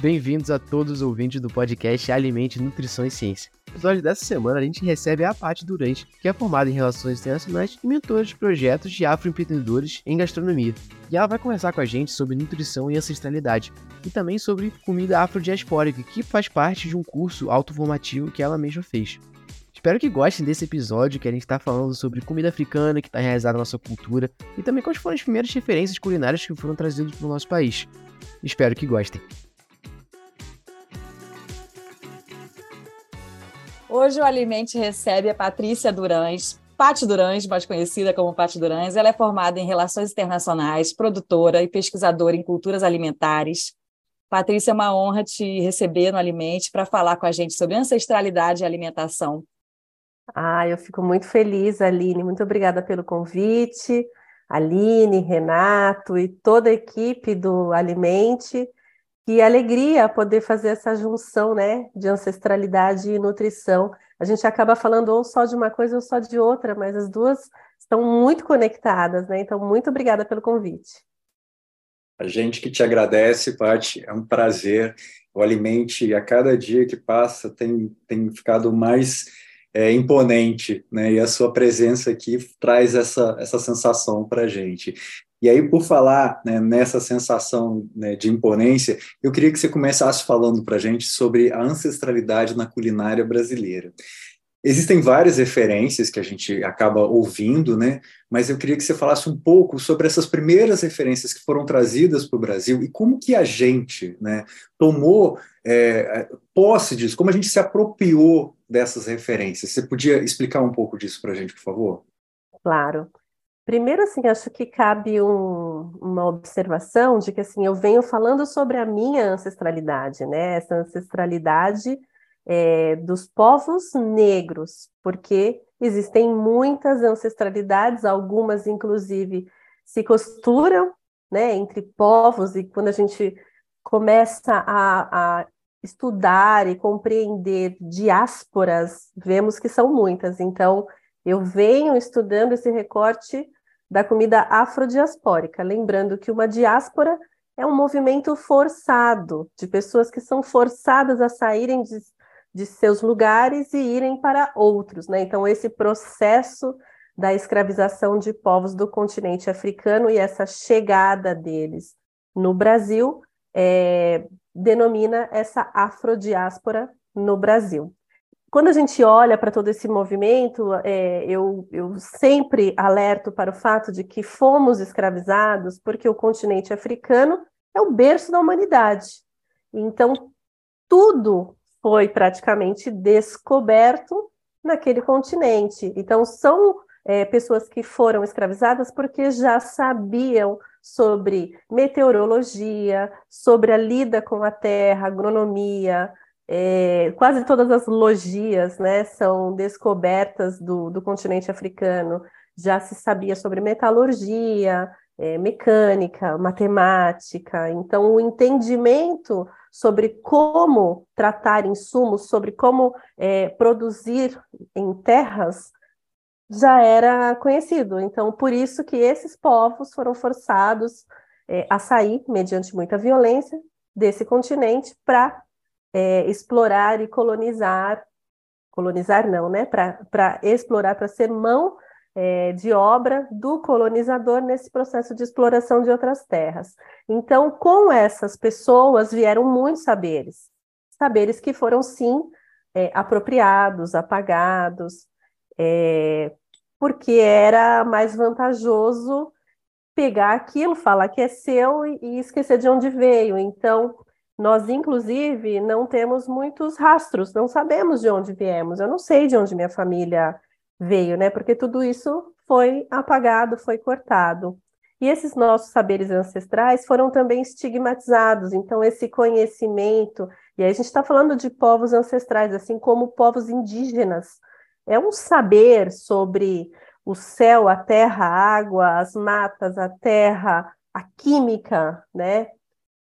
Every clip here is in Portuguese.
Bem-vindos a todos os ouvintes do podcast Alimente, Nutrição e Ciência. No episódio dessa semana, a gente recebe a Paty Durante, que é formada em Relações Internacionais e mentora de projetos de afroempreendedores em gastronomia. E ela vai conversar com a gente sobre nutrição e ancestralidade, e também sobre comida afrodiaspórica, que faz parte de um curso autoformativo que ela mesma fez. Espero que gostem desse episódio que a gente está falando sobre comida africana que está realizada na nossa cultura e também quais foram as primeiras referências culinárias que foram trazidas para o nosso país. Espero que gostem. Hoje o Alimente recebe a Patrícia Durães, Pati Durães, mais conhecida como Pati Durães. Ela é formada em Relações Internacionais, produtora e pesquisadora em culturas alimentares. Patrícia, é uma honra te receber no Alimente para falar com a gente sobre ancestralidade e alimentação. Ah, eu fico muito feliz, Aline. Muito obrigada pelo convite. Aline, Renato e toda a equipe do Alimente. Que alegria poder fazer essa junção, né, de ancestralidade e nutrição. A gente acaba falando ou só de uma coisa ou só de outra, mas as duas estão muito conectadas, né? Então, muito obrigada pelo convite. A gente que te agradece, Paty, é um prazer. O Alimente, a cada dia que passa, tem, tem ficado mais é, imponente, né? E a sua presença aqui traz essa, essa sensação para a gente. E aí, por falar né, nessa sensação né, de imponência, eu queria que você começasse falando para a gente sobre a ancestralidade na culinária brasileira. Existem várias referências que a gente acaba ouvindo, né? Mas eu queria que você falasse um pouco sobre essas primeiras referências que foram trazidas para o Brasil e como que a gente, né, tomou é, posse disso, como a gente se apropriou dessas referências. Você podia explicar um pouco disso para a gente, por favor? Claro. Primeiro, assim, acho que cabe um, uma observação de que, assim, eu venho falando sobre a minha ancestralidade, né? Essa ancestralidade é, dos povos negros, porque existem muitas ancestralidades, algumas, inclusive, se costuram, né, entre povos, e quando a gente começa a, a estudar e compreender diásporas, vemos que são muitas. Então, eu venho estudando esse recorte da comida afrodiaspórica, lembrando que uma diáspora é um movimento forçado de pessoas que são forçadas a saírem de, de seus lugares e irem para outros, né? Então esse processo da escravização de povos do continente africano e essa chegada deles no Brasil é, denomina essa afrodiáspora no Brasil quando a gente olha para todo esse movimento, é, eu, eu, sempre alerto para o fato de que fomos escravizados porque o continente africano é o berço da humanidade. Então, tudo foi praticamente descoberto naquele continente. Então, são é, pessoas que foram escravizadas porque já sabiam sobre meteorologia, sobre a lida com a terra, agronomia, é, quase todas as logias né, são descobertas do, do continente africano. Já se sabia sobre metalurgia, é, mecânica, matemática. Então, o entendimento sobre como tratar insumos, sobre como é, produzir em terras, já era conhecido. Então, por isso que esses povos foram forçados é, a sair, mediante muita violência, desse continente para é, explorar e colonizar, colonizar não, né? Para explorar, para ser mão é, de obra do colonizador nesse processo de exploração de outras terras. Então, com essas pessoas vieram muitos saberes, saberes que foram sim é, apropriados, apagados, é, porque era mais vantajoso pegar aquilo, falar que é seu e, e esquecer de onde veio. Então, nós, inclusive, não temos muitos rastros, não sabemos de onde viemos. Eu não sei de onde minha família veio, né? Porque tudo isso foi apagado, foi cortado. E esses nossos saberes ancestrais foram também estigmatizados. Então, esse conhecimento, e aí a gente está falando de povos ancestrais, assim como povos indígenas, é um saber sobre o céu, a terra, a água, as matas, a terra, a química, né?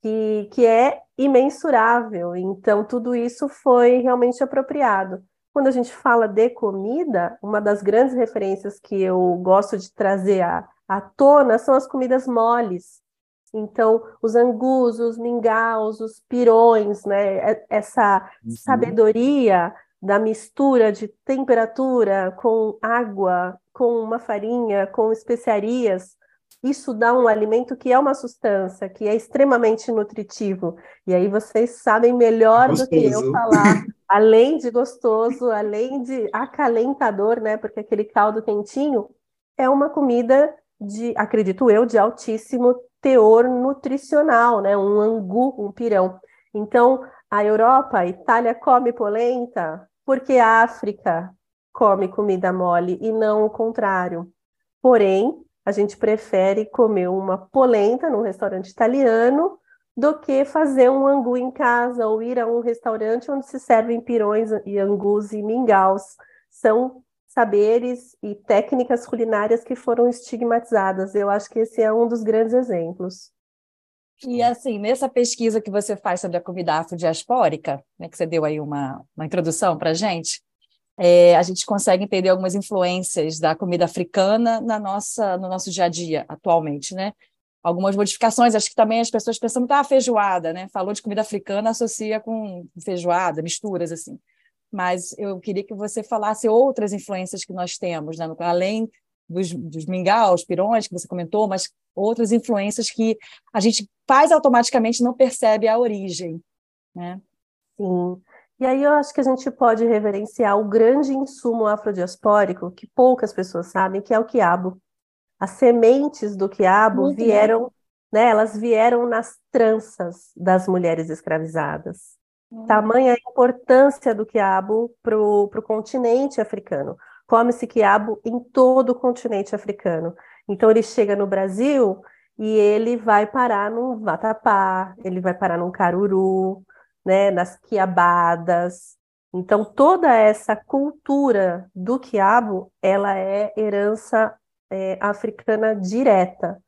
Que, que é imensurável. Então, tudo isso foi realmente apropriado. Quando a gente fala de comida, uma das grandes referências que eu gosto de trazer à, à tona são as comidas moles. Então, os angus, os mingaus, os pirões, né? É, essa uhum. sabedoria da mistura de temperatura com água, com uma farinha, com especiarias, isso dá um alimento que é uma substância, que é extremamente nutritivo. E aí vocês sabem melhor gostoso. do que eu falar, além de gostoso, além de acalentador, né? Porque aquele caldo quentinho é uma comida de, acredito eu, de altíssimo teor nutricional, né? Um angu, um pirão. Então, a Europa, a Itália come polenta porque a África come comida mole e não o contrário. Porém, a gente prefere comer uma polenta num restaurante italiano do que fazer um angu em casa ou ir a um restaurante onde se servem pirões e angus e mingaus. São saberes e técnicas culinárias que foram estigmatizadas. Eu acho que esse é um dos grandes exemplos. E assim, nessa pesquisa que você faz sobre a comida afrodiaspórica, né, que você deu aí uma, uma introdução para a gente, é, a gente consegue entender algumas influências da comida africana na nossa, no nosso dia a dia atualmente, né? Algumas modificações, acho que também as pessoas pensam muito, ah, feijoada, né? Falou de comida africana, associa com feijoada, misturas, assim. Mas eu queria que você falasse outras influências que nós temos, né? além dos, dos mingaus, pirões, que você comentou, mas outras influências que a gente faz automaticamente não percebe a origem, né? Sim. E aí eu acho que a gente pode reverenciar o grande insumo afrodiaspórico que poucas pessoas sabem, que é o quiabo. As sementes do quiabo Muito vieram, né, elas vieram nas tranças das mulheres escravizadas. Hum. Tamanha a importância do quiabo para o continente africano. Come-se quiabo em todo o continente africano. Então ele chega no Brasil e ele vai parar num vatapá, ele vai parar num caruru, né, nas quiabadas. Então, toda essa cultura do quiabo, ela é herança é, africana direta,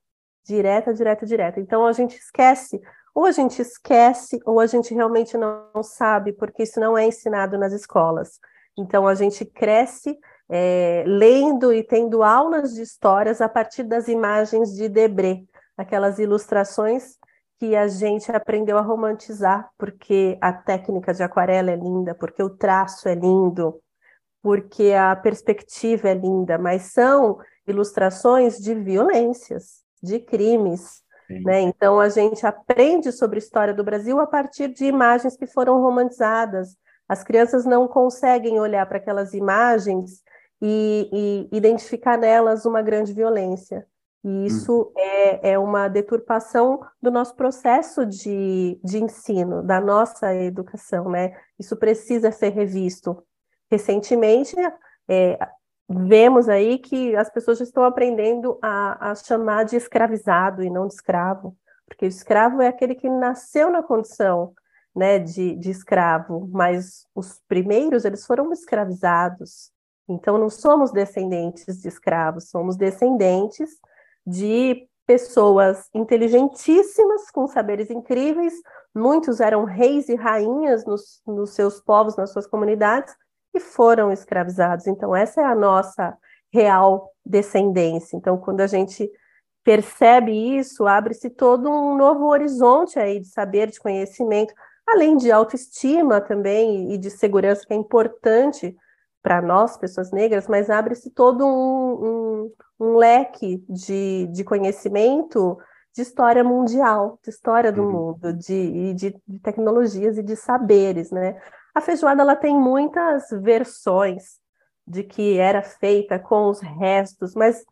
direta, direta, direta. Então, a gente esquece, ou a gente esquece, ou a gente realmente não sabe, porque isso não é ensinado nas escolas. Então, a gente cresce é, lendo e tendo aulas de histórias a partir das imagens de Debré, aquelas ilustrações que a gente aprendeu a romantizar, porque a técnica de aquarela é linda, porque o traço é lindo, porque a perspectiva é linda, mas são ilustrações de violências, de crimes. Né? Então, a gente aprende sobre a história do Brasil a partir de imagens que foram romantizadas. As crianças não conseguem olhar para aquelas imagens e, e identificar nelas uma grande violência. E hum. isso hum. é, é uma deturpação do nosso processo de, de ensino, da nossa educação, né? Isso precisa ser revisto. Recentemente, é, vemos aí que as pessoas estão aprendendo a, a chamar de escravizado e não de escravo, porque o escravo é aquele que nasceu na condição né, de, de escravo, mas os primeiros, eles foram escravizados. Então, não somos descendentes de escravos, somos descendentes de pessoas inteligentíssimas, com saberes incríveis, muitos eram reis e rainhas nos, nos seus povos, nas suas comunidades, e foram escravizados. Então, essa é a nossa real descendência. Então, quando a gente percebe isso, abre-se todo um novo horizonte aí de saber, de conhecimento, além de autoestima também e de segurança, que é importante para nós, pessoas negras, mas abre-se todo um, um, um, leque de, de conhecimento de história mundial, de história do uhum. mundo, de, de, de, tecnologias e de saberes, né? A feijoada ela tem muitas versões de que era feita com os restos, mas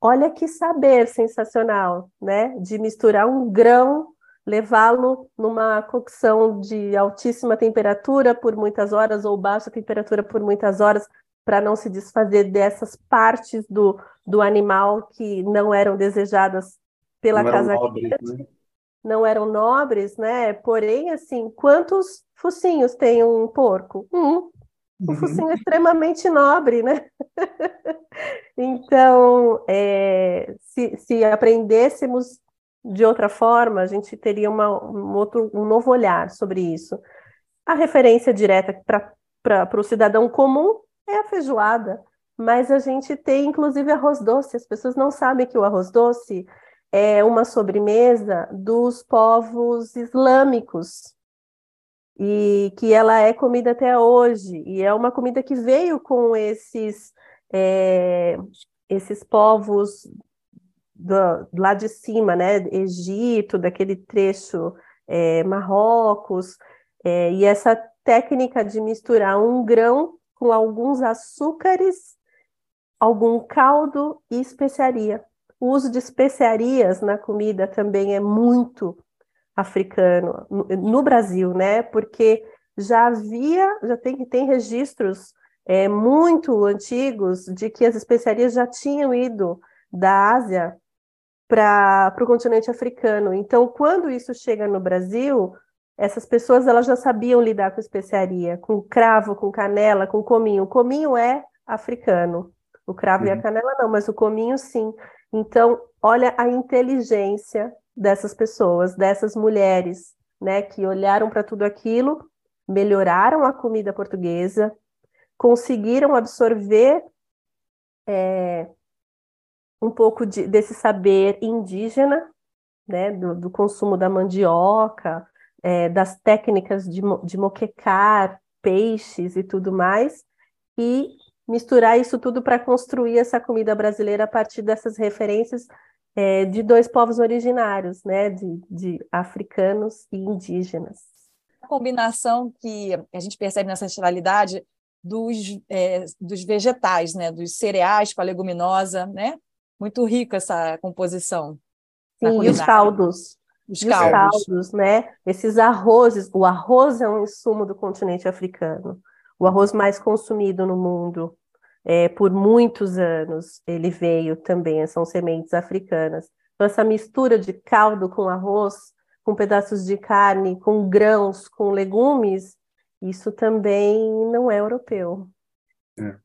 olha que saber sensacional, né? De misturar um grão levá-lo numa cocção de altíssima temperatura por muitas horas ou baixa temperatura por muitas horas para não se desfazer dessas partes do, do animal que não eram desejadas pela não casa eram nobres, né? não eram nobres, né? Porém, assim, quantos focinhos tem um porco? Um. Um uhum. focinho extremamente nobre, né? então, é, se, se aprendêssemos de outra forma, a gente teria uma, um, outro, um novo olhar sobre isso. A referência direta para o cidadão comum é a feijoada, mas a gente tem inclusive arroz doce. As pessoas não sabem que o arroz doce é uma sobremesa dos povos islâmicos e que ela é comida até hoje e é uma comida que veio com esses é, esses povos do, lá de cima, né, Egito, daquele trecho é, Marrocos é, e essa técnica de misturar um grão com alguns açúcares, algum caldo e especiaria. O uso de especiarias na comida também é muito africano no, no Brasil, né? Porque já havia, já tem, tem registros é, muito antigos de que as especiarias já tinham ido da Ásia para o continente africano. Então, quando isso chega no Brasil, essas pessoas elas já sabiam lidar com especiaria, com cravo, com canela, com cominho. O cominho é africano, o cravo uhum. e a uhum. canela não, mas o cominho sim. Então, olha a inteligência dessas pessoas, dessas mulheres, né, que olharam para tudo aquilo, melhoraram a comida portuguesa, conseguiram absorver é, um pouco de, desse saber indígena, né, do, do consumo da mandioca, é, das técnicas de, de moquecar peixes e tudo mais, e misturar isso tudo para construir essa comida brasileira a partir dessas referências é, de dois povos originários, né, de, de africanos e indígenas. A combinação que a gente percebe nessa ancestralidade dos, é, dos vegetais, né, dos cereais com a leguminosa, né, muito rica essa composição. Sim, e os caldos. Os caldos. caldos, né? Esses arrozes, o arroz é um insumo do continente africano, o arroz mais consumido no mundo. É, por muitos anos ele veio também, são sementes africanas. Então, essa mistura de caldo com arroz, com pedaços de carne, com grãos, com legumes, isso também não é europeu. É.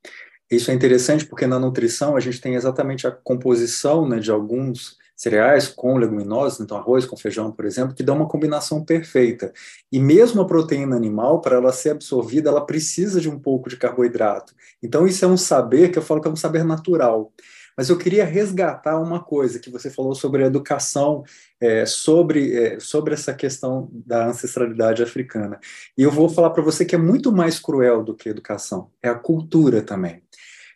Isso é interessante porque na nutrição a gente tem exatamente a composição né, de alguns cereais com leguminosas, então arroz com feijão, por exemplo, que dá uma combinação perfeita. E mesmo a proteína animal, para ela ser absorvida, ela precisa de um pouco de carboidrato. Então isso é um saber que eu falo que é um saber natural. Mas eu queria resgatar uma coisa que você falou sobre a educação, é, sobre, é, sobre essa questão da ancestralidade africana. E eu vou falar para você que é muito mais cruel do que educação, é a cultura também.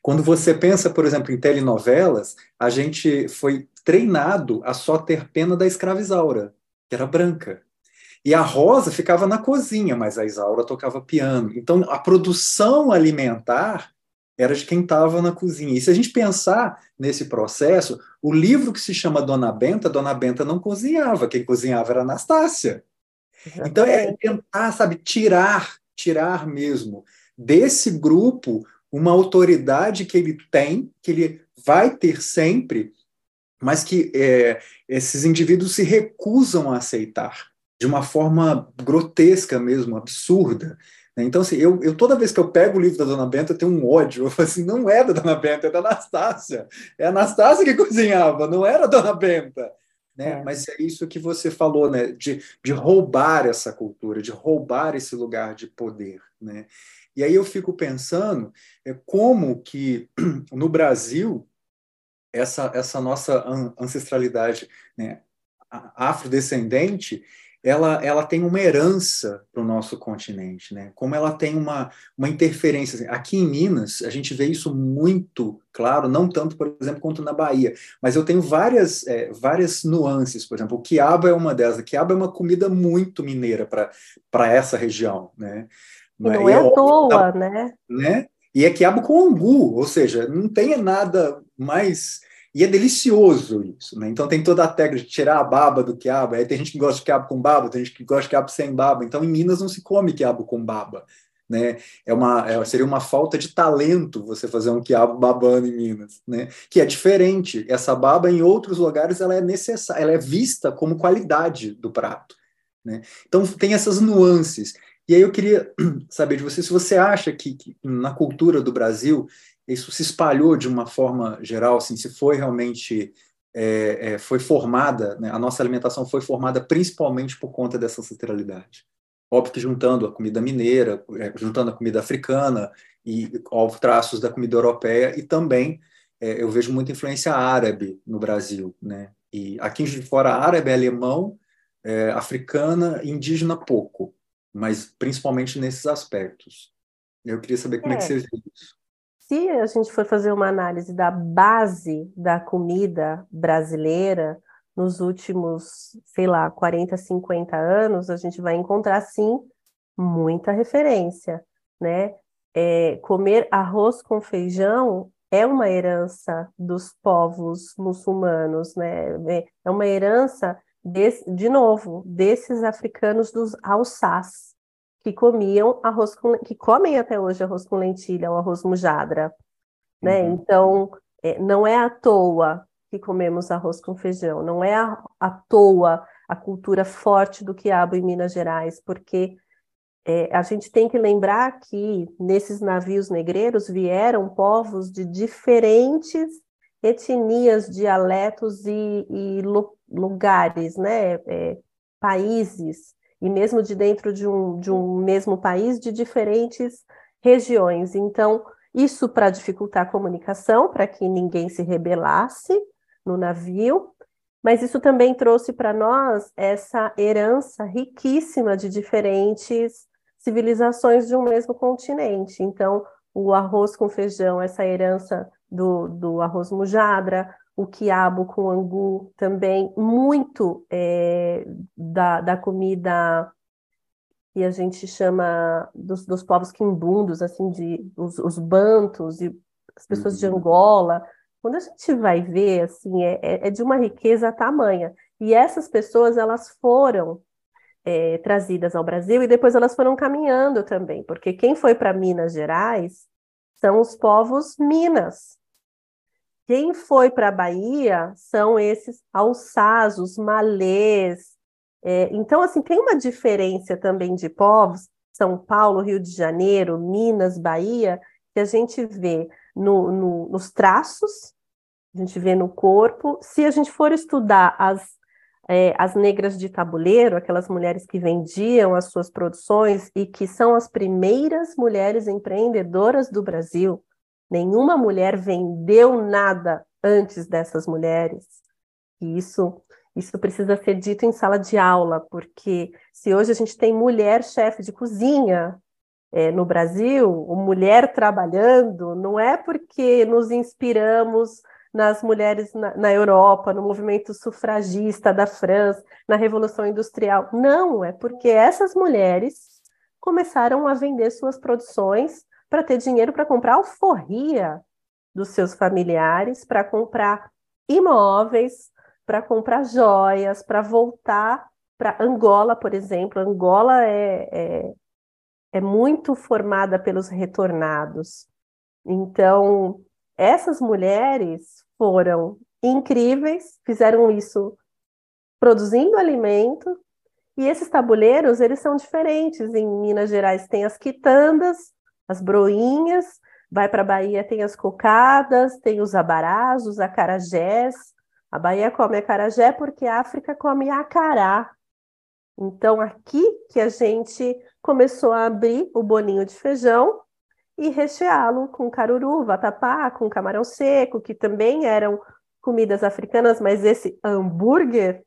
Quando você pensa, por exemplo, em telenovelas, a gente foi treinado a só ter pena da escravizaura, que era branca. E a Rosa ficava na cozinha, mas a Isaura tocava piano. Então, a produção alimentar era de quem estava na cozinha. E se a gente pensar nesse processo, o livro que se chama Dona Benta, Dona Benta não cozinhava, quem cozinhava era Anastácia. Então é tentar, sabe, tirar, tirar mesmo desse grupo uma autoridade que ele tem, que ele vai ter sempre, mas que é, esses indivíduos se recusam a aceitar de uma forma grotesca mesmo, absurda. Né? Então, assim, eu, eu, toda vez que eu pego o livro da Dona Benta, eu tenho um ódio. Eu falo assim, não é da Dona Benta, é da Anastácia. É a Anastácia que cozinhava, não era a Dona Benta. Né? É. Mas é isso que você falou, né? de, de roubar essa cultura, de roubar esse lugar de poder. Né? E aí eu fico pensando é, como que no Brasil essa, essa nossa ancestralidade né, afrodescendente ela, ela tem uma herança para o nosso continente, né? Como ela tem uma, uma interferência. Aqui em Minas, a gente vê isso muito claro, não tanto, por exemplo, quanto na Bahia, mas eu tenho várias, é, várias nuances. Por exemplo, o quiabo é uma delas. O quiabo é uma comida muito mineira para essa região, né? E não é, é à toa, né? né? E é quiabo com angu, ou seja, não tem nada mais. E é delicioso isso, né? Então tem toda a técnica de tirar a baba do quiabo. Aí tem gente que gosta de quiabo com baba, tem gente que gosta de quiabo sem baba. Então em Minas não se come quiabo com baba. Né? É uma, é, seria uma falta de talento você fazer um quiabo babando em Minas, né? Que é diferente. Essa baba em outros lugares ela é necessária, ela é vista como qualidade do prato, né? Então tem essas nuances. E aí eu queria saber de você se você acha que, que, na cultura do Brasil isso se espalhou de uma forma geral, assim, se foi realmente é, é, foi formada, né, a nossa alimentação foi formada principalmente por conta dessa ancestralidade. Óbvio que juntando a comida mineira, é, juntando a comida africana e óbvio, traços da comida europeia e também é, eu vejo muita influência árabe no Brasil, né? E aqui de fora, árabe, alemão, é, africana, indígena, pouco, mas principalmente nesses aspectos. Eu queria saber como é, é que você vê isso. Se a gente for fazer uma análise da base da comida brasileira, nos últimos, sei lá, 40, 50 anos, a gente vai encontrar, sim, muita referência, né? É, comer arroz com feijão é uma herança dos povos muçulmanos, né? É, é uma herança, desse, de novo, desses africanos dos alçás, que comiam arroz com, que comem até hoje arroz com lentilha, ou arroz mujadra, né? Uhum. Então, é, não é à toa que comemos arroz com feijão. Não é à, à toa a cultura forte do quiabo em Minas Gerais, porque é, a gente tem que lembrar que nesses navios negreiros vieram povos de diferentes etnias, dialetos e, e lugares, né? É, países, e mesmo de dentro de um, de um mesmo país, de diferentes regiões. Então, isso para dificultar a comunicação, para que ninguém se rebelasse, no navio, mas isso também trouxe para nós essa herança riquíssima de diferentes civilizações de um mesmo continente. Então, o arroz com feijão, essa herança do, do arroz mujadra, o quiabo com angu também, muito é, da, da comida que a gente chama dos, dos povos quimbundos, assim, de, os, os bantos e as pessoas uhum. de Angola, quando a gente vai ver, assim, é, é, é de uma riqueza tamanha. E essas pessoas, elas foram é, trazidas ao Brasil e depois elas foram caminhando também, porque quem foi para Minas Gerais são os povos Minas. Quem foi para a Bahia são esses alçás, os malês. É, então, assim, tem uma diferença também de povos, São Paulo, Rio de Janeiro, Minas, Bahia, que a gente vê no, no, nos traços a gente vê no corpo. Se a gente for estudar as, é, as negras de tabuleiro, aquelas mulheres que vendiam as suas produções e que são as primeiras mulheres empreendedoras do Brasil, nenhuma mulher vendeu nada antes dessas mulheres. E isso, isso precisa ser dito em sala de aula, porque se hoje a gente tem mulher chefe de cozinha, é, no Brasil, mulher trabalhando, não é porque nos inspiramos nas mulheres na, na, Europa, no movimento sufragista da França, na Revolução Industrial. Não, é porque essas mulheres começaram a vender suas produções para ter dinheiro para comprar alforria dos seus familiares, para comprar imóveis, para comprar joias, para voltar para Angola, por exemplo. Angola é, é, é muito formada pelos retornados. Então, essas mulheres foram incríveis, fizeram isso produzindo alimento, e esses tabuleiros, eles são diferentes. Em Minas Gerais tem as quitandas, as broinhas, vai para a Bahia tem as cocadas, tem os abarás, os acarajés. A Bahia come acarajé porque a África come acará. Então, aqui que a gente começou a abrir o bolinho de feijão e recheá-lo com caruru, vatapá, com camarão seco, que também eram comidas africanas, mas esse hambúrguer,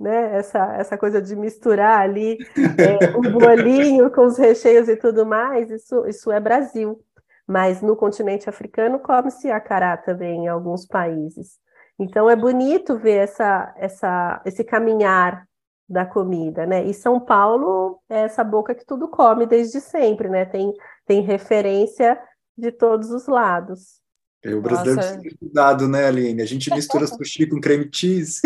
né, essa, essa coisa de misturar ali é, o bolinho com os recheios e tudo mais, isso, isso é Brasil. Mas no continente africano come-se acará também em alguns países. Então é bonito ver essa, essa, esse caminhar da comida, né? E São Paulo é essa boca que tudo come desde sempre, né? Tem, tem referência de todos os lados. É, o brasileiro Nossa. precisa ter cuidado, né, Aline? A gente mistura sushi com creme cheese.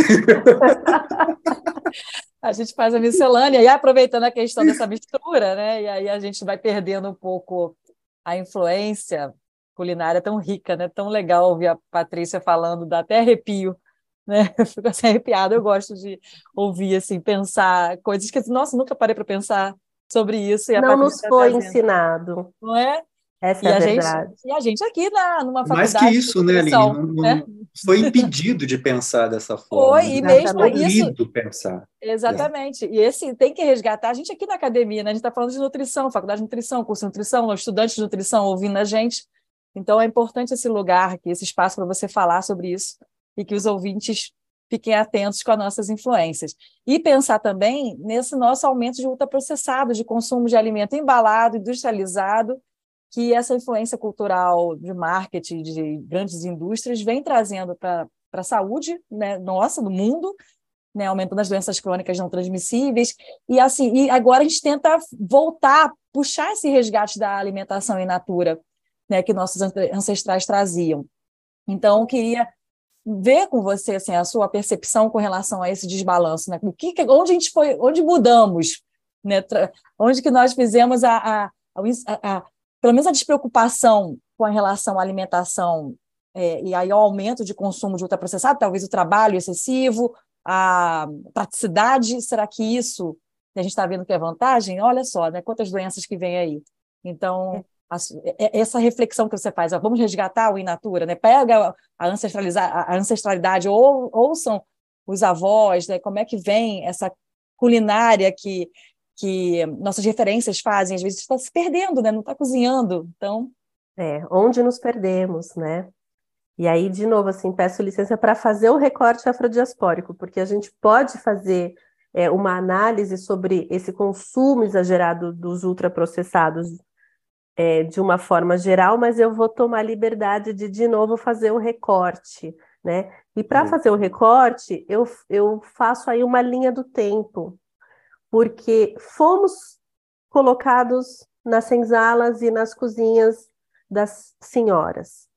a gente faz a miscelânea e aproveitando a questão dessa mistura, né? E aí a gente vai perdendo um pouco a influência culinária tão rica, né? Tão legal ouvir a Patrícia falando, dá até arrepio né? Eu fico assim arrepiada, eu gosto de ouvir, assim, pensar coisas que, nossa, nunca parei para pensar sobre isso. E Não nos foi trazendo. ensinado. Não é? Essa e é a, verdade. Gente, e a gente aqui na, numa faculdade... Mais que isso, né, Aline? Não, né? foi impedido de pensar dessa forma. Foi, e mesmo isso... pensar. Exatamente. É. E esse tem que resgatar. A gente aqui na academia, né? A gente está falando de nutrição, faculdade de nutrição, curso de nutrição, estudantes de nutrição ouvindo a gente. Então, é importante esse lugar aqui, esse espaço para você falar sobre isso e que os ouvintes fiquem atentos com as nossas influências. E pensar também nesse nosso aumento de ultraprocessado, de consumo de alimento embalado, industrializado, que essa influência cultural de marketing, de grandes indústrias, vem trazendo para a saúde né, nossa, do mundo, né, aumentando as doenças crônicas não transmissíveis. E assim, e agora a gente tenta voltar, puxar esse resgate da alimentação in natura, né, que nossos ancestrais traziam. Então, queria ver com você assim a sua percepção com relação a esse desbalanço, né? O que, onde a gente foi, onde mudamos, né? Onde que nós fizemos a, a, a, a pelo menos a despreocupação com a relação à alimentação é, e aí ao aumento de consumo de ultraprocessado, talvez o trabalho excessivo, a praticidade, será que isso a gente está vendo que é vantagem? Olha só, né? Quantas doenças que vem aí. Então, a, é, essa reflexão que você faz, ó, vamos resgatar o in natura, né? Pega a, a ancestralidade, ou, ouçam os avós, né? Como é que vem essa culinária que que nossas referências fazem, às vezes está se perdendo, né? Não está cozinhando. Então, é, onde nos perdemos, né? E aí, de novo, assim, peço licença para fazer o recorte afrodiaspórico, porque a gente pode fazer é, uma análise sobre esse consumo exagerado dos ultraprocessados é, de uma forma geral, mas eu vou tomar liberdade de, de novo, fazer o recorte, né? E para fazer o recorte, eu, eu faço aí uma linha do tempo, porque fomos colocados nas senzalas e nas cozinhas das senhoras.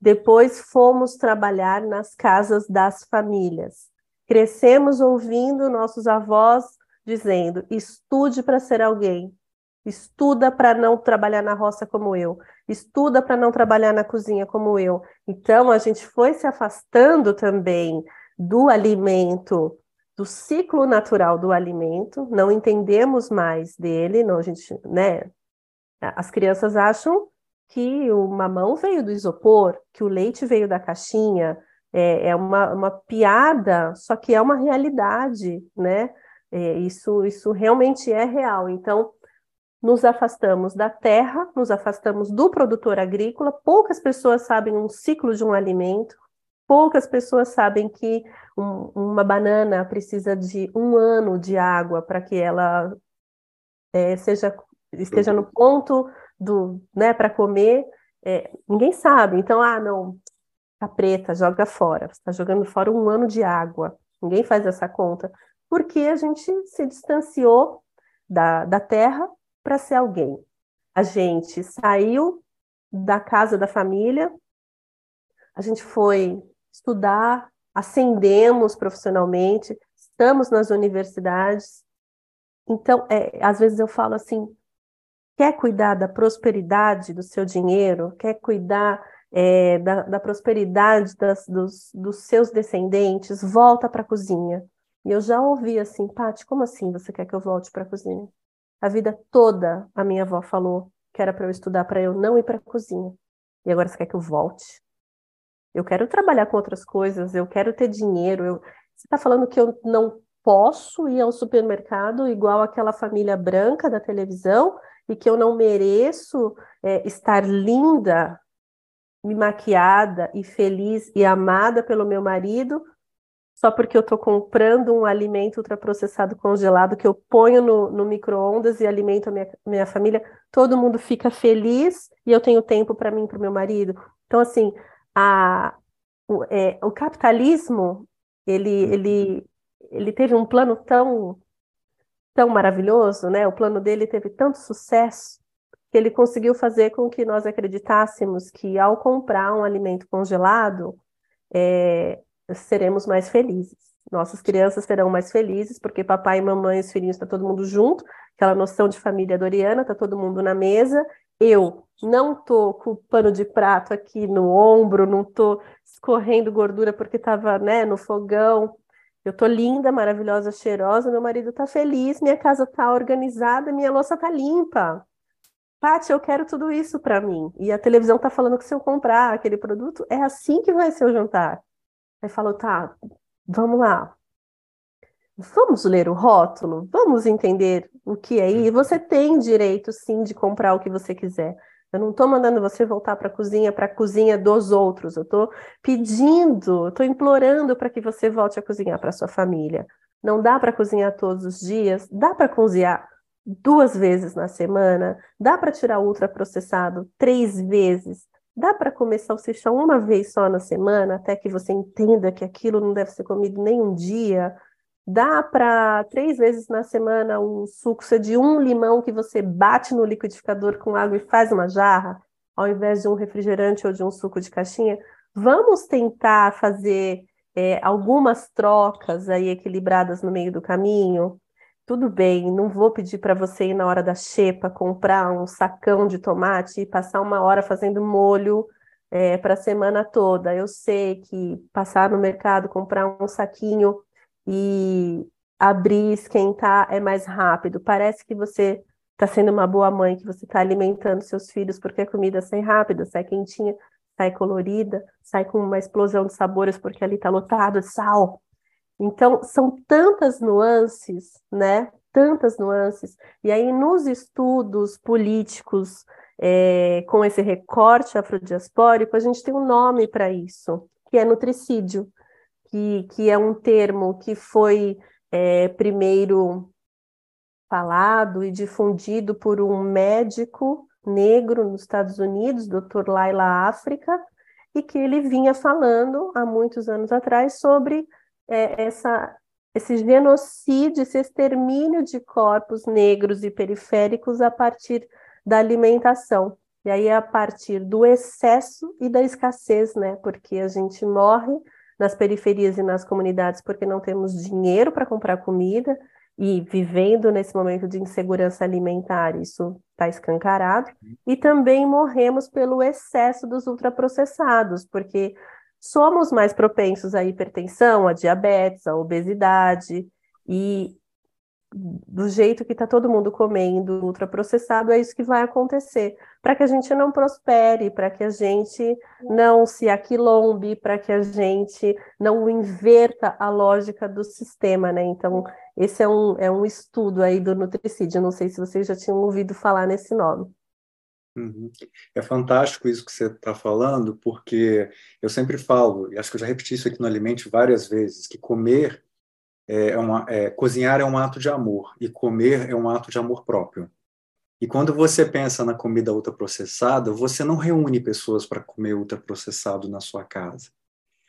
Depois fomos trabalhar nas casas das famílias. Crescemos ouvindo nossos avós dizendo: estude para ser alguém, estuda para não trabalhar na roça como eu, estuda para não trabalhar na cozinha como eu. Então a gente foi se afastando também do alimento, do ciclo natural do alimento, não entendemos mais dele, não a gente, né? As crianças acham que o mamão veio do isopor, que o leite veio da caixinha, é, é uma, uma piada, só que é uma realidade, né? É, isso, isso realmente é real. Então, nos afastamos da terra, nos afastamos do produtor agrícola. Poucas pessoas sabem um ciclo de um alimento, poucas pessoas sabem que um, uma banana precisa de um ano de água para que ela é, seja esteja no ponto do, né, para comer, é, ninguém sabe. Então, ah, não, tá preta, joga fora. Está jogando fora um ano de água. Ninguém faz essa conta. Porque a gente se distanciou da, da terra para ser alguém. A gente saiu da casa da família, a gente foi estudar, ascendemos profissionalmente, estamos nas universidades. Então, é, às vezes eu falo assim: quer cuidar da prosperidade do seu dinheiro, quer cuidar é, da, da, prosperidade das, dos, dos, seus descendentes, volta para a cozinha. E eu já ouvi assim, Paty, como assim você quer que eu volte para a cozinha? A vida toda a minha avó falou que era para eu estudar para eu não ir para a cozinha. E agora você quer que eu volte? Eu quero trabalhar com outras coisas, eu quero ter dinheiro. Eu... Você está falando que eu não posso ir ao supermercado igual aquela família branca da televisão e que eu não mereço é, estar linda, me maquiada e feliz e amada pelo meu marido só porque eu estou comprando um alimento ultraprocessado congelado que eu ponho no, no micro-ondas e alimento a minha, minha família, todo mundo fica feliz e eu tenho tempo para mim e para o meu marido. Então, assim, a, o, é, o capitalismo, ele, ele, ele teve um plano tão tão maravilhoso, né? O plano dele teve tanto sucesso que ele conseguiu fazer com que nós acreditássemos que ao comprar um alimento congelado é, seremos mais felizes. Nossas crianças serão mais felizes porque papai, mamãe, os filhinhos está todo mundo junto, aquela noção de família doriana, está todo mundo na mesa. Eu não tô com o pano de prato aqui no ombro, não tô escorrendo gordura porque estava né, no fogão. Eu tô linda, maravilhosa, cheirosa, meu marido tá feliz, minha casa tá organizada, minha louça tá limpa. Paty, eu quero tudo isso para mim. E a televisão tá falando que se eu comprar aquele produto, é assim que vai ser o jantar. Aí falou, tá, vamos lá. Vamos ler o rótulo, vamos entender o que é. E você tem direito, sim, de comprar o que você quiser. Eu não estou mandando você voltar para a cozinha, para a cozinha dos outros. Eu estou pedindo, estou implorando para que você volte a cozinhar para sua família. Não dá para cozinhar todos os dias, dá para cozinhar duas vezes na semana, dá para tirar ultraprocessado três vezes, dá para comer salsichão uma vez só na semana, até que você entenda que aquilo não deve ser comido nem um dia. Dá para três vezes na semana um suco de um limão que você bate no liquidificador com água e faz uma jarra, ao invés de um refrigerante ou de um suco de caixinha. Vamos tentar fazer é, algumas trocas aí equilibradas no meio do caminho. Tudo bem, não vou pedir para você ir na hora da xepa comprar um sacão de tomate e passar uma hora fazendo molho é, para a semana toda. Eu sei que passar no mercado, comprar um saquinho e abrir, esquentar é mais rápido. Parece que você está sendo uma boa mãe, que você está alimentando seus filhos, porque a comida sai rápida, sai quentinha, sai colorida, sai com uma explosão de sabores, porque ali está lotado de sal. Então, são tantas nuances, né? Tantas nuances. E aí, nos estudos políticos é, com esse recorte afrodiaspórico, a gente tem um nome para isso, que é nutricídio que, que é um termo que foi é, primeiro falado e difundido por um médico negro nos Estados Unidos, Dr. Laila África, e que ele vinha falando há muitos anos atrás sobre é, essa, esse genocídio, esse extermínio de corpos negros e periféricos a partir da alimentação. E aí, a partir do excesso e da escassez, né? Porque a gente morre nas periferias e nas comunidades porque não temos dinheiro para comprar comida e vivendo nesse momento de insegurança alimentar, isso está escancarado, e também morremos pelo excesso dos ultraprocessados, porque somos mais propensos à hipertensão, à diabetes, à obesidade, e do jeito que está todo mundo comendo ultraprocessado, é isso que vai acontecer. Para que a gente não prospere, para que a gente não se aquilombe, para que a gente não inverta a lógica do sistema, né? Então, esse é um, é um estudo aí do nutricídio. Não sei se vocês já tinham ouvido falar nesse nome. Uhum. É fantástico isso que você está falando, porque eu sempre falo, e acho que eu já repeti isso aqui no Alimente várias vezes, que comer é, é uma, é, cozinhar é um ato de amor e comer é um ato de amor próprio. E quando você pensa na comida ultraprocessada, você não reúne pessoas para comer ultraprocessado na sua casa.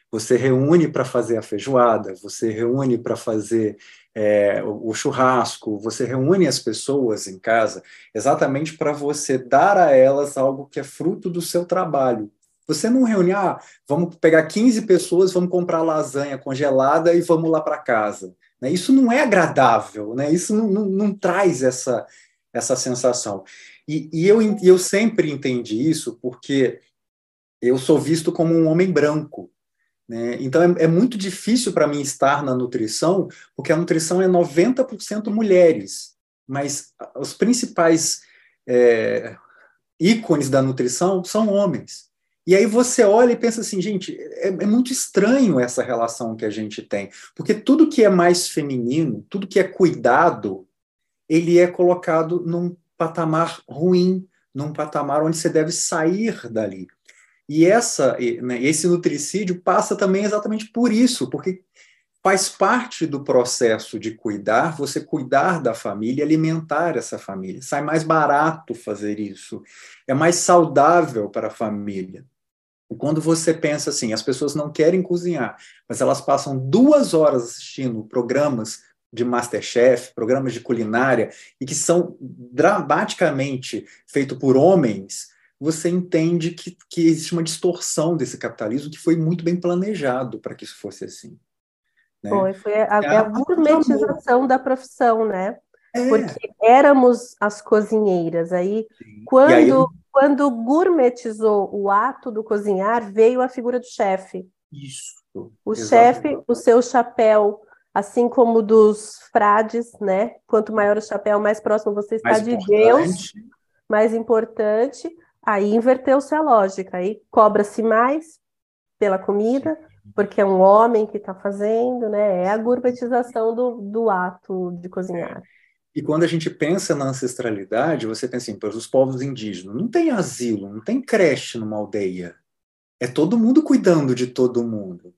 Você reúne para fazer a feijoada, você reúne para fazer é, o, o churrasco, você reúne as pessoas em casa exatamente para você dar a elas algo que é fruto do seu trabalho, você não reúne, ah, vamos pegar 15 pessoas, vamos comprar lasanha congelada e vamos lá para casa. Né? Isso não é agradável, né? isso não, não, não traz essa, essa sensação. E, e eu, eu sempre entendi isso porque eu sou visto como um homem branco. Né? Então é, é muito difícil para mim estar na nutrição, porque a nutrição é 90% mulheres, mas os principais é, ícones da nutrição são homens. E aí você olha e pensa assim, gente, é, é, muito estranho essa relação que a gente tem, porque tudo que é mais feminino, tudo que é cuidado, ele é colocado num patamar ruim, num patamar onde você deve sair dali. E essa, né, esse nutricídio passa também exatamente por isso, porque faz parte do processo de cuidar, você cuidar da família, alimentar essa família. Sai mais barato fazer isso, é mais saudável para a família. E quando você pensa assim, as pessoas não querem cozinhar, mas elas passam duas horas assistindo programas de Masterchef, programas de culinária, e que são dramaticamente feitos por homens, você entende que, que existe uma distorção desse capitalismo que foi muito bem planejado para que isso fosse assim. Né? Foi, foi a, é a, a gourmetização da profissão, né? É. Porque éramos as cozinheiras. Aí, Sim. quando aí, quando gourmetizou o ato do cozinhar, veio a figura do chefe. Isso. O chefe, o seu chapéu, assim como dos frades, né? Quanto maior o chapéu, mais próximo você está mais de importante. Deus, mais importante. Aí inverteu-se a lógica, aí cobra-se mais pela comida, porque é um homem que está fazendo, né? É a gourmetização do, do ato de cozinhar. E quando a gente pensa na ancestralidade, você pensa assim, para os povos indígenas, não tem asilo, não tem creche numa aldeia. É todo mundo cuidando de todo mundo.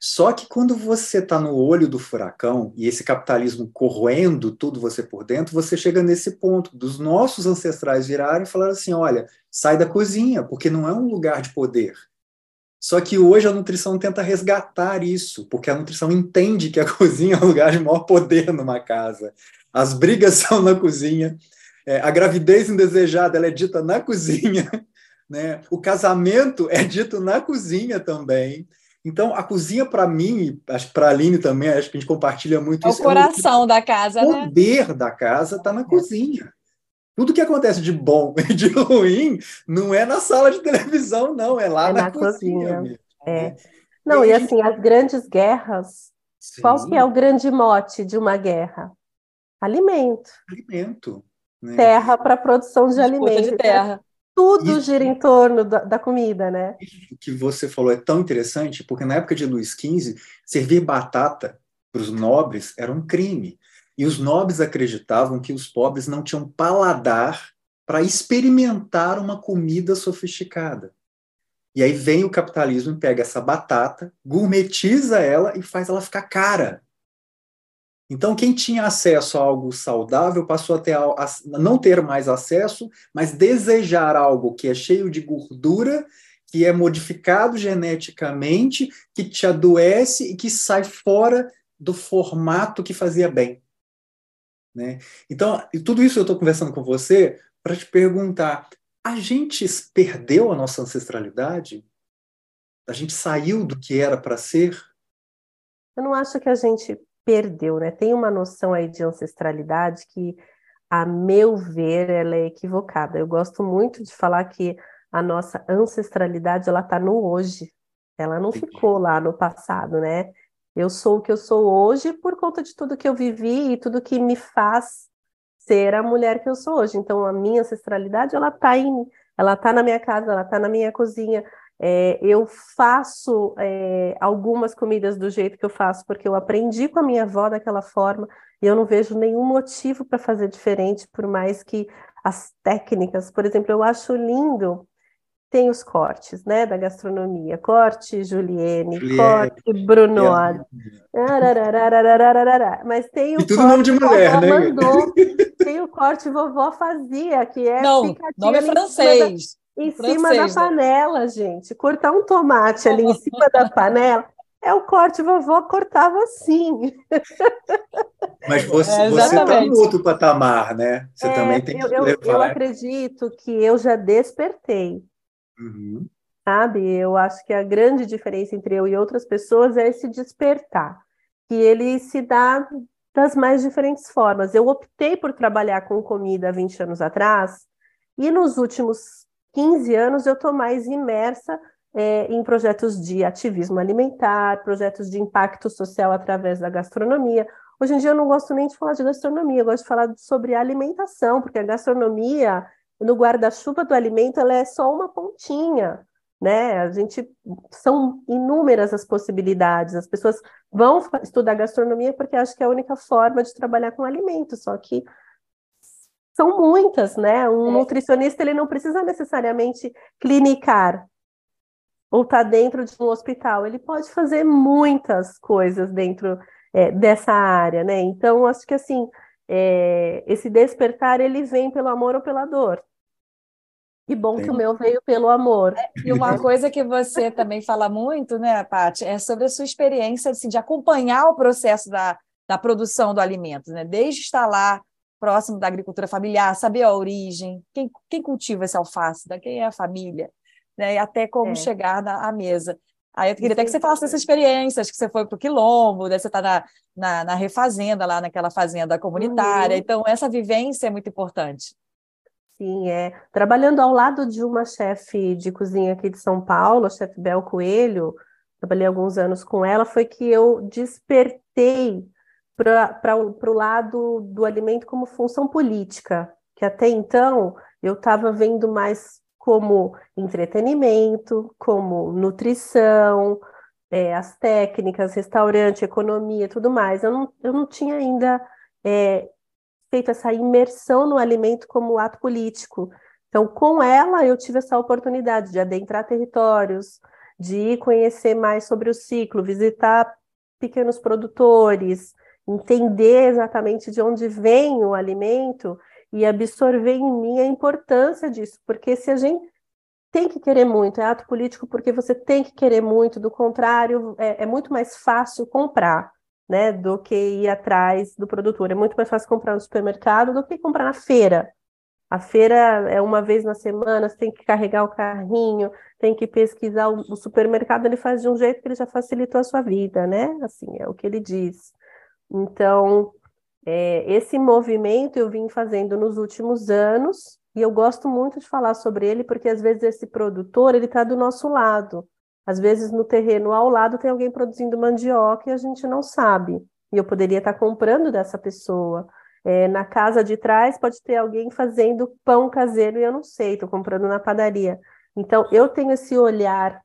Só que quando você está no olho do furacão e esse capitalismo corroendo tudo você por dentro, você chega nesse ponto dos nossos ancestrais virarem e falar assim: olha, sai da cozinha, porque não é um lugar de poder. Só que hoje a nutrição tenta resgatar isso, porque a nutrição entende que a cozinha é o lugar de maior poder numa casa. As brigas são na cozinha, é, a gravidez indesejada ela é dita na cozinha, né? o casamento é dito na cozinha também. Então, a cozinha, para mim, acho que para a Aline também, acho que a gente compartilha muito é isso. O coração é o da casa, o né? poder da casa está na é. cozinha. Tudo que acontece de bom e de ruim não é na sala de televisão, não, é lá é na, na, cozinha. cozinha é. Né? Não, e, e assim, as grandes guerras, Sim. qual que é o grande mote de uma guerra? Alimento. Alimento. Né? Terra para produção de alimentos. de terra. Tudo Isso. gira em torno da, da, comida, né? Isso que você falou é tão interessante, porque na época de Luís XV, servir batata para os nobres era um crime. E os nobres acreditavam que os pobres não tinham paladar para experimentar uma comida sofisticada. E aí vem o capitalismo e pega essa batata, gourmetiza ela e faz ela ficar cara. Então, quem tinha acesso a algo saudável passou a, ter, a não ter mais acesso, mas desejar algo que é cheio de gordura, que é modificado geneticamente, que te adoece e que sai fora do formato que fazia bem. Né? Então, tudo isso eu estou conversando com você para te perguntar: a gente perdeu a nossa ancestralidade? A gente saiu do que era para ser? Eu não acho que a gente perdeu, né? Tem uma noção aí de ancestralidade que, a meu ver, ela é equivocada. Eu gosto muito de falar que a nossa ancestralidade ela está no hoje. Ela não ficou lá no passado, né? Eu sou o que eu sou hoje por conta de tudo que eu vivi e tudo que me faz ser a mulher que eu sou hoje. Então, a minha ancestralidade, ela está em, ela tá na minha casa, ela está na minha cozinha. É, eu faço é, algumas comidas do jeito que eu faço porque eu aprendi com a minha avó daquela forma e eu não vejo nenhum motivo para fazer diferente, por mais que as técnicas, por exemplo, eu acho lindo tem os cortes, né, da gastronomia, corte Juliene, Juliene corte Bruno, mas tem o e tudo corte nome de mulher, né? Mandou, tem o corte vovó fazia, que é não, nome é francês. Em cima da, em cima da né? panela, gente. Cortar um tomate ali em cima da panela é o corte vovó cortava assim. Mas você é, está no outro patamar, né? Você é, também tem eu, que levar. Eu, eu acredito que eu já despertei. Uhum. Sabe? Eu acho que a grande diferença entre eu e outras pessoas é esse despertar, que ele se dá das mais diferentes formas. Eu optei por trabalhar com comida há 20 anos atrás, e nos últimos 15 anos eu estou mais imersa é, em projetos de ativismo alimentar, projetos de impacto social através da gastronomia. Hoje em dia eu não gosto nem de falar de gastronomia, eu gosto de falar sobre alimentação, porque a gastronomia no guarda-chuva do alimento ela é só uma pontinha, né? A gente são inúmeras as possibilidades. As pessoas vão estudar gastronomia porque acham que é a única forma de trabalhar com alimento, só que são muitas, né? Um é. nutricionista ele não precisa necessariamente clinicar ou estar tá dentro de um hospital, ele pode fazer muitas coisas dentro é, dessa área, né? Então, acho que assim, é, esse despertar ele vem pelo amor ou pela dor. Que bom que o meu veio pelo amor. É, e uma coisa que você também fala muito, né, Paty, é sobre a sua experiência assim, de acompanhar o processo da, da produção do alimento, né? Desde estar lá próximo da agricultura familiar, saber a origem, quem, quem cultiva esse alface, da quem é a família, né? E até como é. chegar na, à mesa. Aí eu queria até que você falasse dessas experiências, que você foi para o Quilombo, daí você está na, na, na, refazenda, lá naquela fazenda comunitária. Uhum. Então, essa vivência é muito importante. Sim, é. Trabalhando ao lado de uma chefe de cozinha aqui de São Paulo, a chefe Bel Coelho, trabalhei alguns anos com ela, foi que eu despertei para o lado do alimento como função política, que até então eu estava vendo mais como entretenimento, como nutrição, é, as técnicas, restaurante, economia, tudo mais. Eu não, eu não tinha ainda é, feito essa imersão no alimento como ato político. Então, com ela, eu tive essa oportunidade de adentrar territórios, de conhecer mais sobre o ciclo, visitar pequenos produtores, entender exatamente de onde vem o alimento e absorver em mim a importância disso, porque se a gente tem que querer muito, é ato político porque você tem que querer muito, do contrário, é, é muito mais fácil comprar, né, do que ir atrás do produtor. É muito mais fácil comprar no supermercado do que comprar na feira. A feira é uma vez na semana, você tem que carregar o carrinho, tem que pesquisar o, supermercado, ele faz de um jeito que ele já facilitou a sua vida, né? Assim, é o que ele diz. Então, é, esse movimento eu vim fazendo nos últimos anos, e eu gosto muito de falar sobre ele, porque às vezes esse produtor, ele está do nosso lado. Às vezes no terreno ao lado tem alguém produzindo mandioca e a gente não sabe. E eu poderia estar tá comprando dessa pessoa. É, na casa de trás pode ter alguém fazendo pão caseiro e eu não sei, estou comprando na padaria. Então, eu tenho esse olhar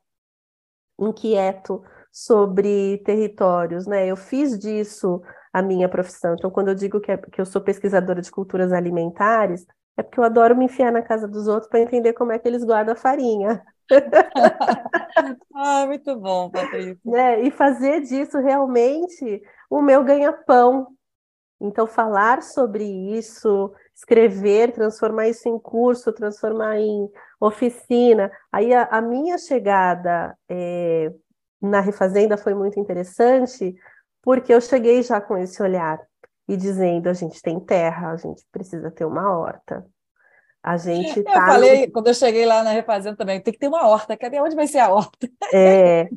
inquieto sobre territórios, né? Eu fiz disso a minha profissão. Então, quando eu digo que, é, que eu sou pesquisadora de culturas alimentares, é porque eu adoro me enfiar na casa dos outros para entender como é que eles guardam a farinha. ah, muito bom, Patrícia. Né? E fazer disso realmente o meu ganha-pão. Então, falar sobre isso, escrever, transformar isso em curso, transformar em oficina. Aí a, a minha chegada é, na Refazenda foi muito interessante, porque eu cheguei já com esse olhar e dizendo: a gente tem terra, a gente precisa ter uma horta. A gente tá. Eu falei, no... quando eu cheguei lá na Refazenda também, tem que ter uma horta. Cadê onde vai ser a horta? É,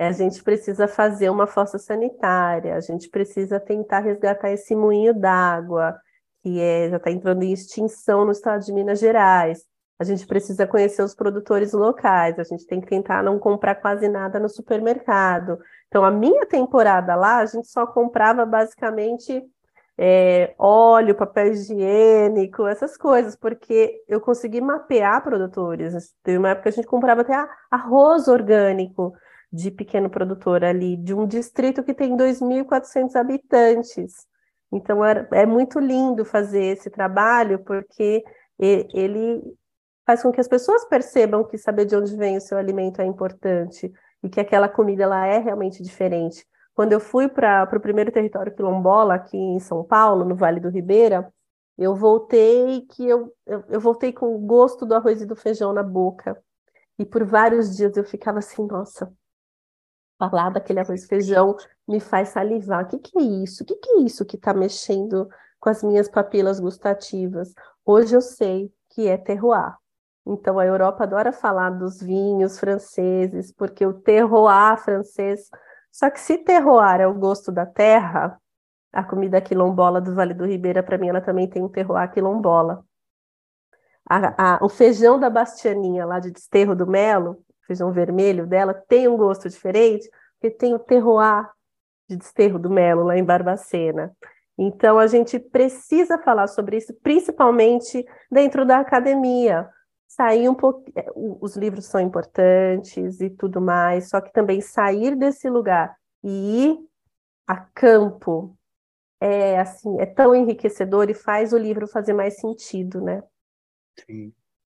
a gente precisa fazer uma fossa sanitária, a gente precisa tentar resgatar esse moinho d'água, que é, já está entrando em extinção no estado de Minas Gerais. A gente precisa conhecer os produtores locais, a gente tem que tentar não comprar quase nada no supermercado. Então, a minha temporada lá, a gente só comprava basicamente é, óleo, papel higiênico, essas coisas, porque eu consegui mapear produtores. Teve uma época que a gente comprava até arroz orgânico de pequeno produtor ali, de um distrito que tem 2.400 habitantes. Então, é, é muito lindo fazer esse trabalho, porque ele faz com que as pessoas percebam que saber de onde vem o seu alimento é importante e que aquela comida ela é realmente diferente. Quando eu fui para o primeiro território quilombola aqui em São Paulo, no Vale do Ribeira, eu voltei que eu, eu, eu voltei com o gosto do arroz e do feijão na boca. E por vários dias eu ficava assim, nossa, falar daquele arroz e feijão me faz salivar. O que, que é isso? O que, que é isso que está mexendo com as minhas papilas gustativas? Hoje eu sei que é terroir. Então a Europa adora falar dos vinhos franceses, porque o terroir francês só que se terroir é o gosto da terra, a comida quilombola do Vale do Ribeira, para mim, ela também tem um terroir quilombola. A, a, o feijão da Bastianinha, lá de Desterro do Melo, feijão vermelho dela, tem um gosto diferente, porque tem o terroir de Desterro do Melo, lá em Barbacena. Então, a gente precisa falar sobre isso, principalmente dentro da academia, sair um pouco. É, os livros são importantes e tudo mais, só que também sair desse lugar e ir a campo é assim, é tão enriquecedor e faz o livro fazer mais sentido, né? Sim.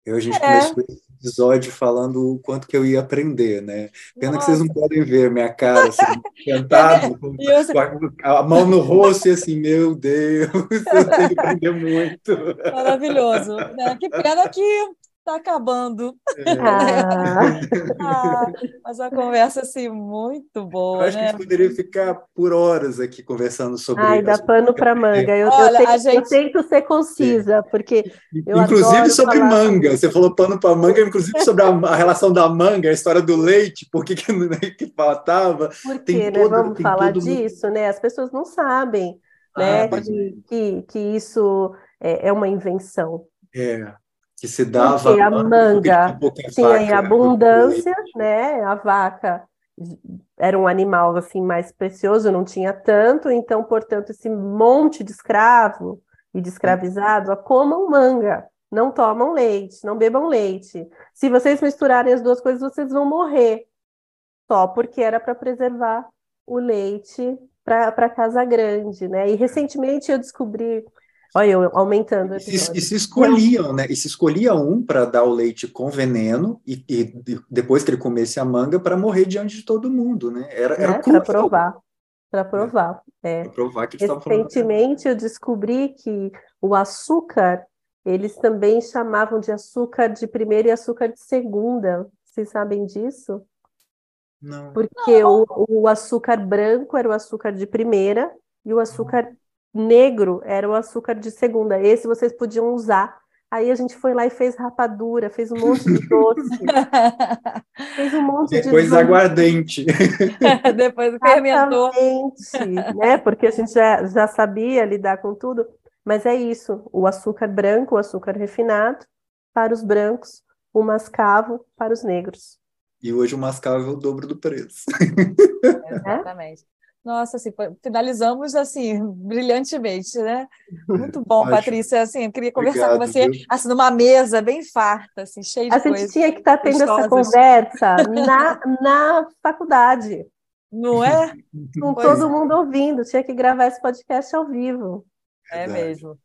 Eu, a gente é. começou esse episódio falando o quanto que eu ia aprender, né? Pena Nossa. que vocês não podem ver minha cara, assim, sentado, com, com a, a, mão no rosto e assim, meu Deus, eu tenho que aprender muito. Maravilhoso. Né? Que pena que está acabando. É. Ah. ah, mas a conversa assim muito boa. Eu acho né? que a gente poderia ficar por horas aqui conversando sobre Ai, dá pano para manga. Eu, Olha, eu, tento, gente... eu, tento, ser concisa, porque. inclusive sobre falar... manga. Você falou pano para manga, inclusive sobre a, a, relação da manga, a história do leite, por que, que, que faltava. Por quê, né? Vamos falar disso, né? As pessoas não sabem. Né, ah, que, que, que isso é, é uma invenção. É, que se dava. Porque a manga tinha em abundância, né? A vaca era um animal assim mais precioso, não tinha tanto, então, portanto, esse monte de escravo e de escravizados, comam manga, não tomam leite, não bebam leite. Se vocês misturarem as duas coisas, vocês vão morrer. Só porque era para preservar o leite para a casa grande, né? E recentemente eu descobri Olha, eu aumentando. E se, e se escolhiam, né? E se escolhia um para dar o leite com veneno e, e depois que ele comesse a manga para morrer diante de todo mundo, né? Era, era é, para provar. Para provar. É. Pra provar que Recentemente eu descobri que o açúcar eles também chamavam de açúcar de primeira e açúcar de segunda. Vocês sabem disso? Não. Porque Não. O, o açúcar branco era o açúcar de primeira e o açúcar negro era o açúcar de segunda. Esse vocês podiam usar. Aí a gente foi lá e fez rapadura, fez um monte de doce. fez um monte Depois de Depois aguardente. Depois fermentou. Né? Porque a gente já, já sabia lidar com tudo. Mas é isso, o açúcar branco, o açúcar refinado, para os brancos, o mascavo para os negros. E hoje o mascavo é o dobro do preço. Exatamente. Nossa, assim, finalizamos assim brilhantemente, né? Muito bom, Acho. Patrícia. Assim, eu queria conversar Obrigado, com você assim numa mesa bem farta, assim, cheia de A gente tinha que estar tá tendo gostosas. essa conversa na, na faculdade. Não é? Com pois todo é. mundo ouvindo, tinha que gravar esse podcast ao vivo. É mesmo.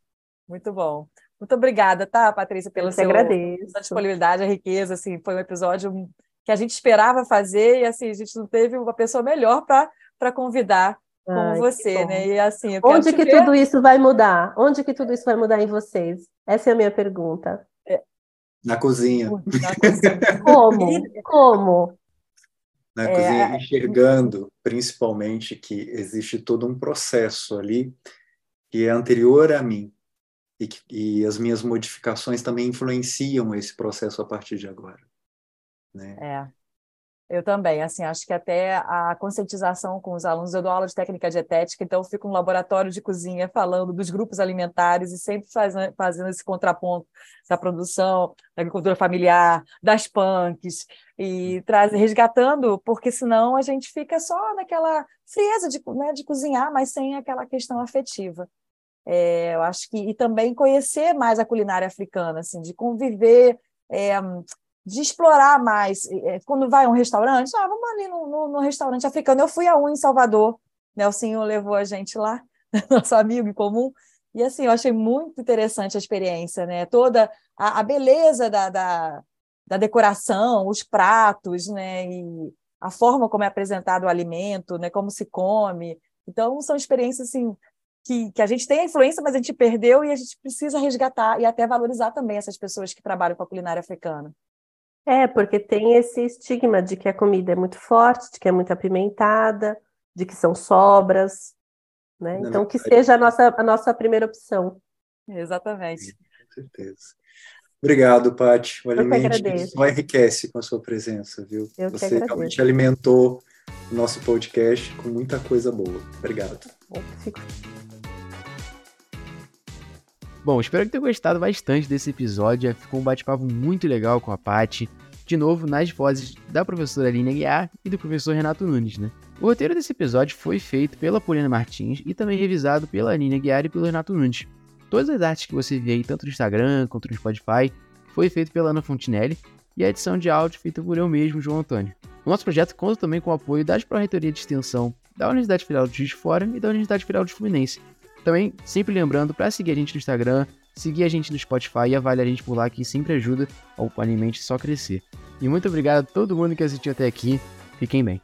Muito bom. Muito obrigada, tá, Patrícia, pela sua, sua disponibilidade, a riqueza. Assim, foi um episódio que a gente esperava fazer e assim a gente não teve uma pessoa melhor para convidar como Ai, você, né? E assim, onde que ver... tudo isso vai mudar? Onde que tudo isso vai mudar em vocês? Essa é a minha pergunta. É. Na cozinha. Na cozinha. Como? Como? Na é... cozinha, enxergando principalmente que existe todo um processo ali que é anterior a mim e, que, e as minhas modificações também influenciam esse processo a partir de agora. Né? É. Eu também, assim, acho que até a conscientização com os alunos, eu dou aula de técnica dietética, então eu fico no laboratório de cozinha falando dos grupos alimentares e sempre faz, fazendo esse contraponto da produção, da agricultura familiar, das punks, e traz, resgatando, porque senão a gente fica só naquela frieza de, né, de cozinhar, mas sem aquela questão afetiva. É, eu acho que, e também conhecer mais a culinária africana, assim, de conviver, é, de explorar mais. É, quando vai a um restaurante, ah, vamos ali no, no, no, restaurante africano. Eu fui a um em Salvador, Nelsinho levou a gente lá, nosso amigo em comum, e assim, eu achei muito interessante a experiência, né? Toda a, a beleza da, da, da, decoração, os pratos, né? E a forma como é apresentado o alimento, né? Como se come. Então, são experiências assim que, que a gente tem a influência, mas a gente perdeu e a gente precisa resgatar e até valorizar também essas pessoas que trabalham com a culinária africana. É, porque tem esse estigma de que a comida é muito forte, de que é muito apimentada, de que são sobras, né? Não, então, não, que seja a nossa, a nossa primeira opção. Exatamente. Com certeza. Obrigado, Paty. O alimento só enriquece com a sua presença, viu? Eu Você realmente alimentou o nosso podcast com muita coisa boa. Obrigado. Fico... Bom, espero que tenham gostado bastante desse episódio. Ficou um bate-papo muito legal com a Paty. De novo, nas vozes da professora Aline Aguiar e do professor Renato Nunes, né? O roteiro desse episódio foi feito pela Poliana Martins e também revisado pela Aline Aguiar e pelo Renato Nunes. Todas as artes que você vê aí, tanto no Instagram quanto no Spotify, foi feito pela Ana Fontinelli e a edição de áudio feita por eu mesmo, João Antônio. O nosso projeto conta também com o apoio das Pró-Reitoria de Extensão da Universidade Federal de Juiz de Fora e da Universidade Federal de Fluminense, também, sempre lembrando para seguir a gente no Instagram, seguir a gente no Spotify e avaliar a gente por lá, que sempre ajuda ao Animente só crescer. E muito obrigado a todo mundo que assistiu até aqui. Fiquem bem.